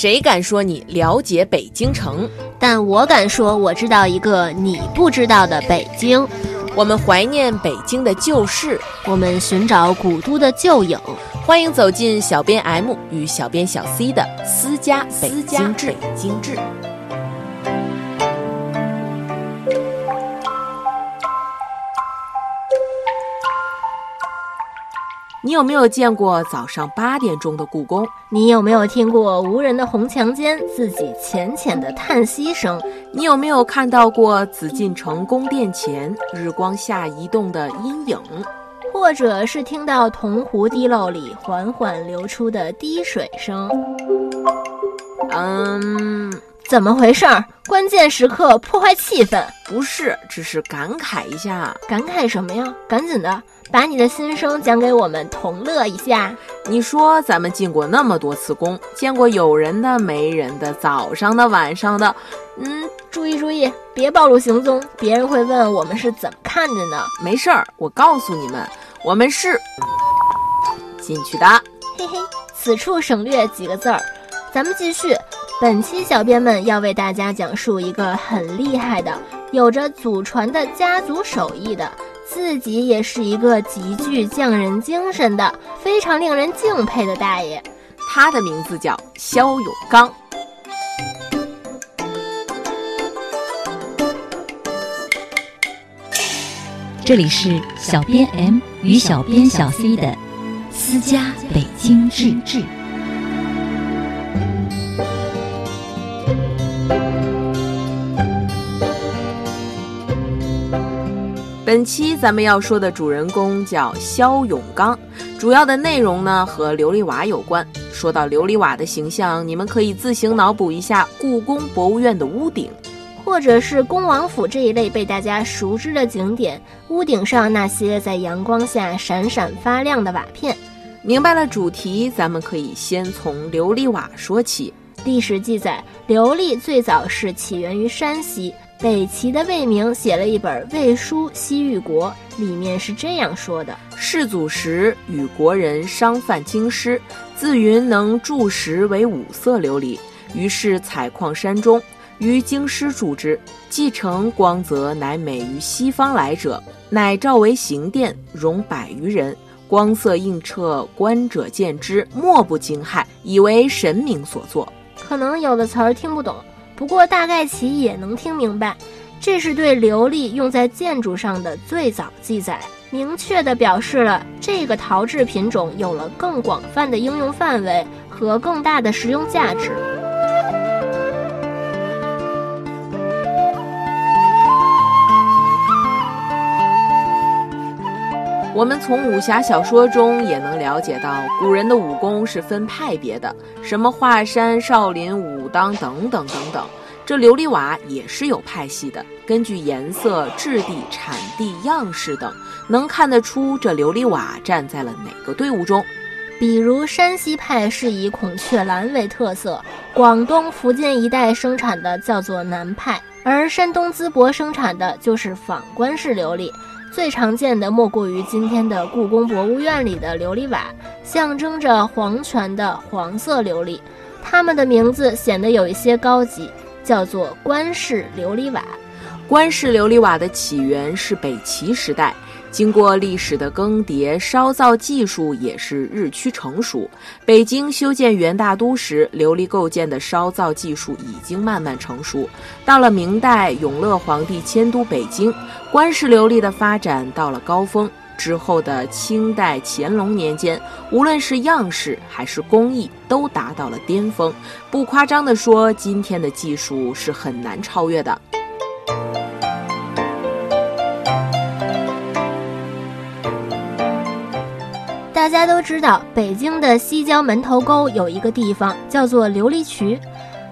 谁敢说你了解北京城？但我敢说，我知道一个你不知道的北京。我们怀念北京的旧事，我们寻找古都的旧影。欢迎走进小编 M 与小编小 C 的私家北京志。你有没有见过早上八点钟的故宫？你有没有听过无人的红墙间自己浅浅的叹息声？你有没有看到过紫禁城宫殿前日光下移动的阴影？或者是听到铜壶滴漏里缓缓流出的滴水声？嗯，怎么回事儿？关键时刻破坏气氛？不是，只是感慨一下。感慨什么呀？赶紧的！把你的心声讲给我们同乐一下。你说咱们进过那么多次宫，见过有人的、没人的，早上的、晚上的。嗯，注意注意，别暴露行踪，别人会问我们是怎么看的呢。没事儿，我告诉你们，我们是进去的。嘿嘿，此处省略几个字儿。咱们继续，本期小编们要为大家讲述一个很厉害的，有着祖传的家族手艺的。自己也是一个极具匠人精神的、非常令人敬佩的大爷，他的名字叫肖永刚。这里是小编 M 与小编小 C 的私家北京志。本期咱们要说的主人公叫肖永刚，主要的内容呢和琉璃瓦有关。说到琉璃瓦的形象，你们可以自行脑补一下故宫博物院的屋顶，或者是恭王府这一类被大家熟知的景点屋顶上那些在阳光下闪闪发亮的瓦片。明白了主题，咱们可以先从琉璃瓦说起。历史记载，琉璃最早是起源于山西。北齐的魏明写了一本《魏书·西域国》，里面是这样说的：世祖时，与国人商贩京师，自云能铸石为五色琉璃，于是采矿山中，于京师铸之。既成光泽，乃美于西方来者，乃召为行殿，容百余人，光色映彻，观者见之，莫不惊骇，以为神明所作。可能有的词儿听不懂。不过大概其也能听明白，这是对琉璃用在建筑上的最早记载，明确地表示了这个陶制品种有了更广泛的应用范围和更大的实用价值。我们从武侠小说中也能了解到，古人的武功是分派别的，什么华山、少林、武当等等等等。这琉璃瓦也是有派系的，根据颜色、质地、产地、样式等，能看得出这琉璃瓦站在了哪个队伍中。比如山西派是以孔雀蓝为特色，广东、福建一带生产的叫做南派，而山东淄博生产的就是仿官式琉璃。最常见的莫过于今天的故宫博物院里的琉璃瓦，象征着皇权的黄色琉璃，它们的名字显得有一些高级，叫做官式琉璃瓦。官式琉璃瓦的起源是北齐时代。经过历史的更迭，烧造技术也是日趋成熟。北京修建元大都时，琉璃构件的烧造技术已经慢慢成熟。到了明代，永乐皇帝迁都北京，官式琉璃的发展到了高峰。之后的清代、乾隆年间，无论是样式还是工艺，都达到了巅峰。不夸张地说，今天的技术是很难超越的。家都知道，北京的西郊门头沟有一个地方叫做琉璃渠，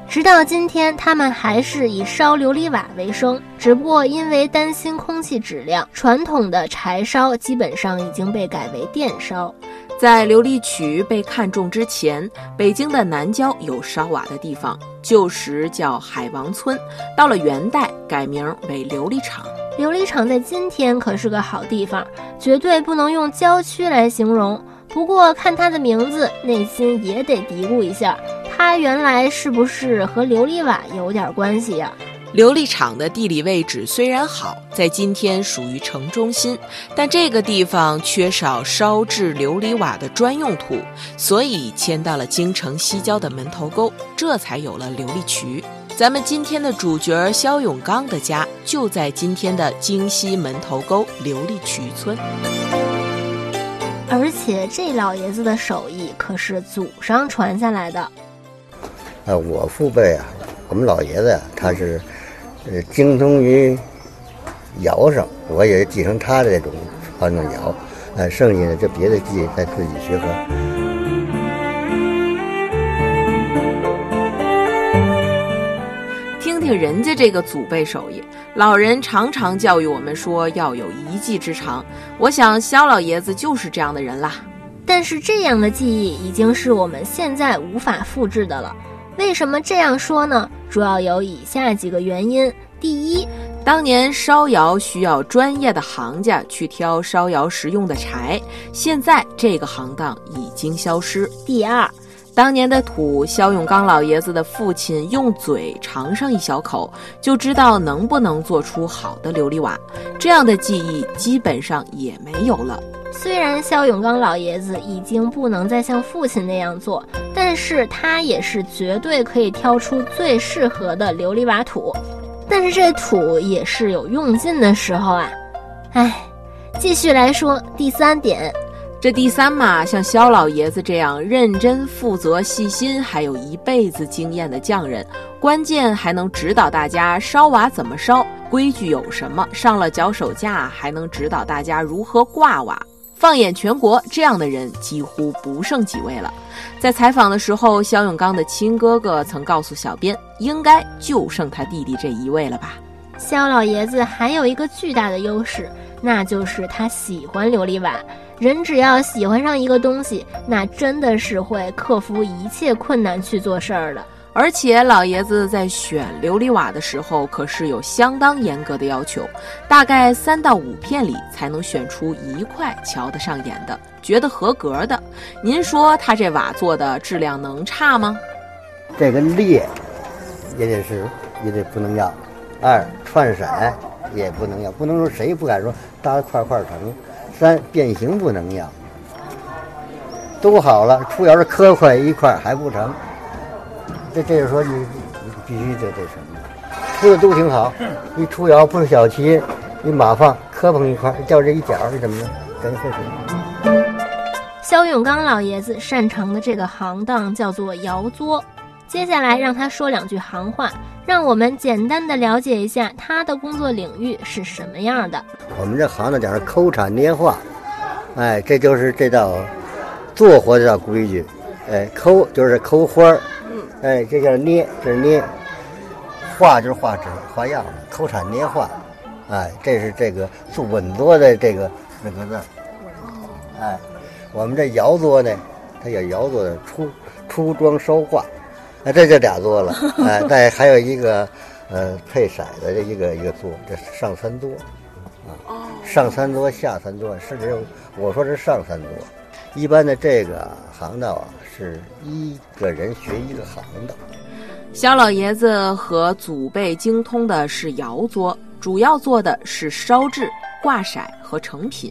直到今天，他们还是以烧琉璃瓦为生。只不过因为担心空气质量，传统的柴烧基本上已经被改为电烧。在琉璃渠被看中之前，北京的南郊有烧瓦的地方，旧时叫海王村，到了元代改名为琉璃厂。琉璃厂在今天可是个好地方，绝对不能用郊区来形容。不过看它的名字，内心也得嘀咕一下，它原来是不是和琉璃瓦有点关系呀？琉璃厂的地理位置虽然好，在今天属于城中心，但这个地方缺少烧制琉璃瓦的专用土，所以迁到了京城西郊的门头沟，这才有了琉璃渠。咱们今天的主角肖永刚的家就在今天的京西门头沟琉璃渠村，而且这老爷子的手艺可是祖上传下来的。啊，我父辈啊，我们老爷子呀，他是。呃，精通于窑上，我也继承他的这种传统窑，呃，剩下的就别的技再自己学会。听听人家这个祖辈手艺，老人常常教育我们说要有一技之长。我想肖老爷子就是这样的人啦。但是这样的技艺已经是我们现在无法复制的了。为什么这样说呢？主要有以下几个原因：第一，当年烧窑需要专业的行家去挑烧窑时用的柴，现在这个行当已经消失；第二，当年的土，肖永刚老爷子的父亲用嘴尝上一小口，就知道能不能做出好的琉璃瓦，这样的技艺基本上也没有了。虽然肖永刚老爷子已经不能再像父亲那样做，但是他也是绝对可以挑出最适合的琉璃瓦土。但是这土也是有用尽的时候啊，唉，继续来说第三点，这第三嘛，像肖老爷子这样认真负责、细心，还有一辈子经验的匠人，关键还能指导大家烧瓦怎么烧，规矩有什么，上了脚手架还能指导大家如何挂瓦。放眼全国，这样的人几乎不剩几位了。在采访的时候，肖永刚的亲哥哥曾告诉小编，应该就剩他弟弟这一位了吧。肖老爷子还有一个巨大的优势，那就是他喜欢琉璃瓦。人只要喜欢上一个东西，那真的是会克服一切困难去做事儿的。而且老爷子在选琉璃瓦的时候，可是有相当严格的要求，大概三到五片里才能选出一块瞧得上眼的，觉得合格的。您说他这瓦做的质量能差吗？这个裂也得是也得不能要，二串色也不能要，不能说谁不敢说搭块块成。三变形不能要，都好了，出窑是磕坏一块还不成。这这就说你你必须得这什么，出的都挺好，一出窑不是小气，你马放磕碰一块，掉这一角是怎么着？赶紧废。肖永刚老爷子擅长的这个行当叫做窑作，接下来让他说两句行话，让我们简单的了解一下他的工作领域是什么样的。我们这行呢讲是抠铲捏化，哎，这就是这道做活这道规矩，哎，抠就是抠花儿。哎，这叫捏，这是捏；画就是画纸、画样子，抠铲捏画。哎，这是这个做稳坐的这个那个字。哎，我们这窑作呢，它叫窑作的出出装烧画。哎，这就俩座了。哎，再还有一个呃配色的这一个一个座，这上三座。啊，上三座下三座，甚至我说是上三座。一般的这个行当啊。是一个人学一个行当。肖老爷子和祖辈精通的是窑作，主要做的是烧制、挂色和成品。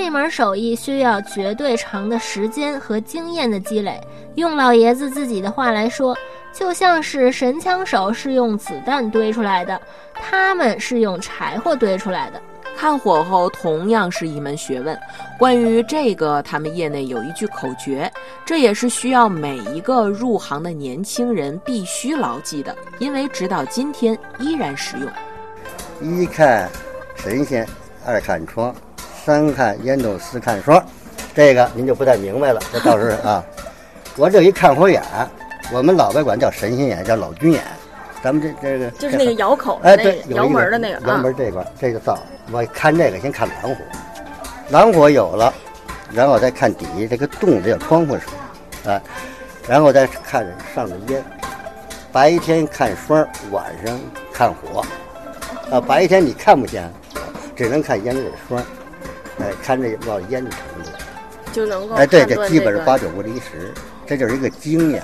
这门手艺需要绝对长的时间和经验的积累。用老爷子自己的话来说，就像是神枪手是用子弹堆出来的，他们是用柴火堆出来的。看火候同样是一门学问。关于这个，他们业内有一句口诀，这也是需要每一个入行的年轻人必须牢记的，因为直到今天依然实用。一看神仙，二看窗，三看烟斗，四看霜。这个您就不太明白了。这倒是啊，我这一看火眼，我们老外管叫神仙眼，叫老君眼。咱们这这个就是那个窑口，哎，对，窑门的那个窑门这块，这个灶，我看这个先看蓝火，蓝火有了，然后再看底下这个洞，这叫窗户水，哎，然后再看上的烟。白天看霜，晚上看火，啊，白天你看不见，只能看烟里的霜，哎，看着冒烟的程度，就能够哎，对，这基本是八九不离十，这就是一个经验。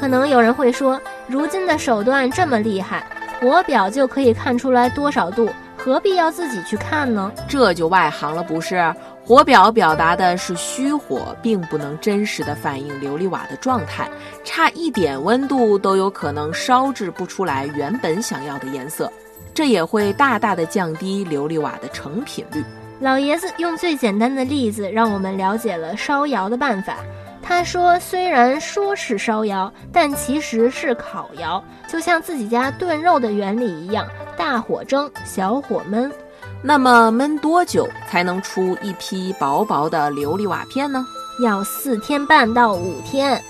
可能有人会说，如今的手段这么厉害，火表就可以看出来多少度，何必要自己去看呢？这就外行了，不是？火表表达的是虚火，并不能真实的反映琉璃瓦的状态，差一点温度都有可能烧制不出来原本想要的颜色，这也会大大的降低琉璃瓦的成品率。老爷子用最简单的例子，让我们了解了烧窑的办法。他说：“虽然说是烧窑，但其实是烤窑，就像自己家炖肉的原理一样，大火蒸，小火焖。”那么焖多久才能出一批薄薄的琉璃瓦片呢？要四天半到五天。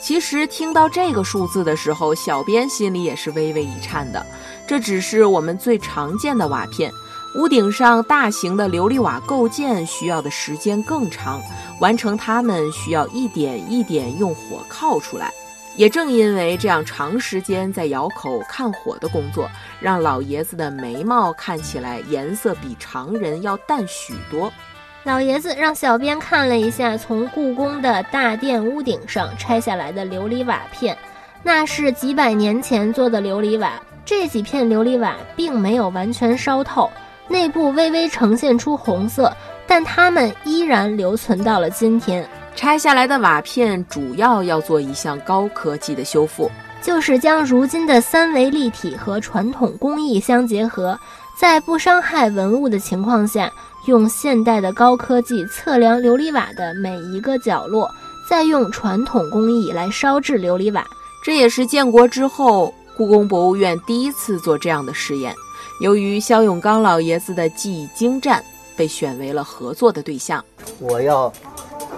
其实听到这个数字的时候，小编心里也是微微一颤的。这只是我们最常见的瓦片，屋顶上大型的琉璃瓦构件需要的时间更长，完成它们需要一点一点用火烤出来。也正因为这样长时间在窑口看火的工作，让老爷子的眉毛看起来颜色比常人要淡许多。老爷子让小编看了一下从故宫的大殿屋顶上拆下来的琉璃瓦片，那是几百年前做的琉璃瓦。这几片琉璃瓦并没有完全烧透，内部微微呈现出红色，但它们依然留存到了今天。拆下来的瓦片主要要做一项高科技的修复，就是将如今的三维立体和传统工艺相结合，在不伤害文物的情况下，用现代的高科技测量琉璃瓦的每一个角落，再用传统工艺来烧制琉璃瓦。这也是建国之后故宫博物院第一次做这样的实验。由于肖永刚老爷子的技艺精湛，被选为了合作的对象。我要。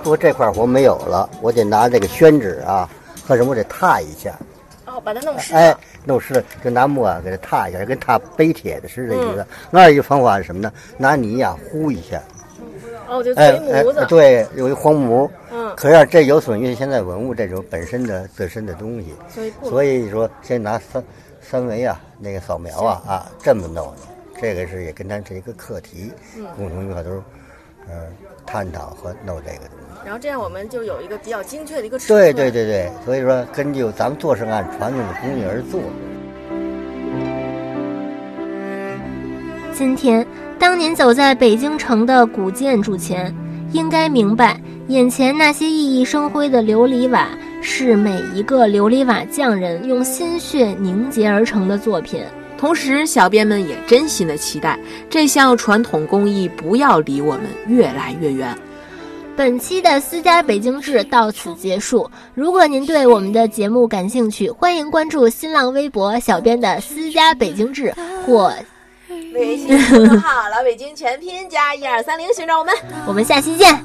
说这块活没有了，我得拿这个宣纸啊，和什么我得踏一下。哦，把它弄湿。哎，弄湿了就拿墨啊给它踏一下，跟踏碑帖子似的。意思。那一个方法是什么呢？拿泥呀糊一下。哦，就堆模子。对，有一黄模。嗯。可是这有损于现在文物这种本身的自身的东西。所以所以说，先拿三三维啊，那个扫描啊啊这么弄的，这个是也跟咱是一个课题，共同一块都是嗯探讨和弄这个东西。然后这样我们就有一个比较精确的一个尺寸。对对对对，所以说根据咱们做是按传统的工艺而做。今天，当您走在北京城的古建筑前，应该明白，眼前那些熠熠生辉的琉璃瓦，是每一个琉璃瓦匠人用心血凝结而成的作品。同时，小编们也真心的期待这项传统工艺不要离我们越来越远。本期的私家北京志到此结束。如果您对我们的节目感兴趣，欢迎关注新浪微博小编的私家北京志或微信公众号“老北京全拼加一二三零”，寻找我们。我们下期见。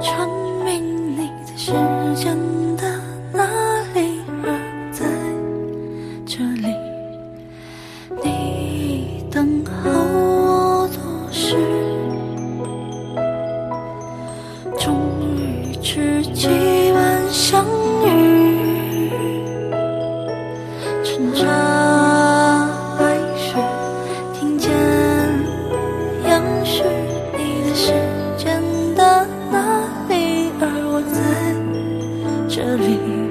证明你在世间。这里。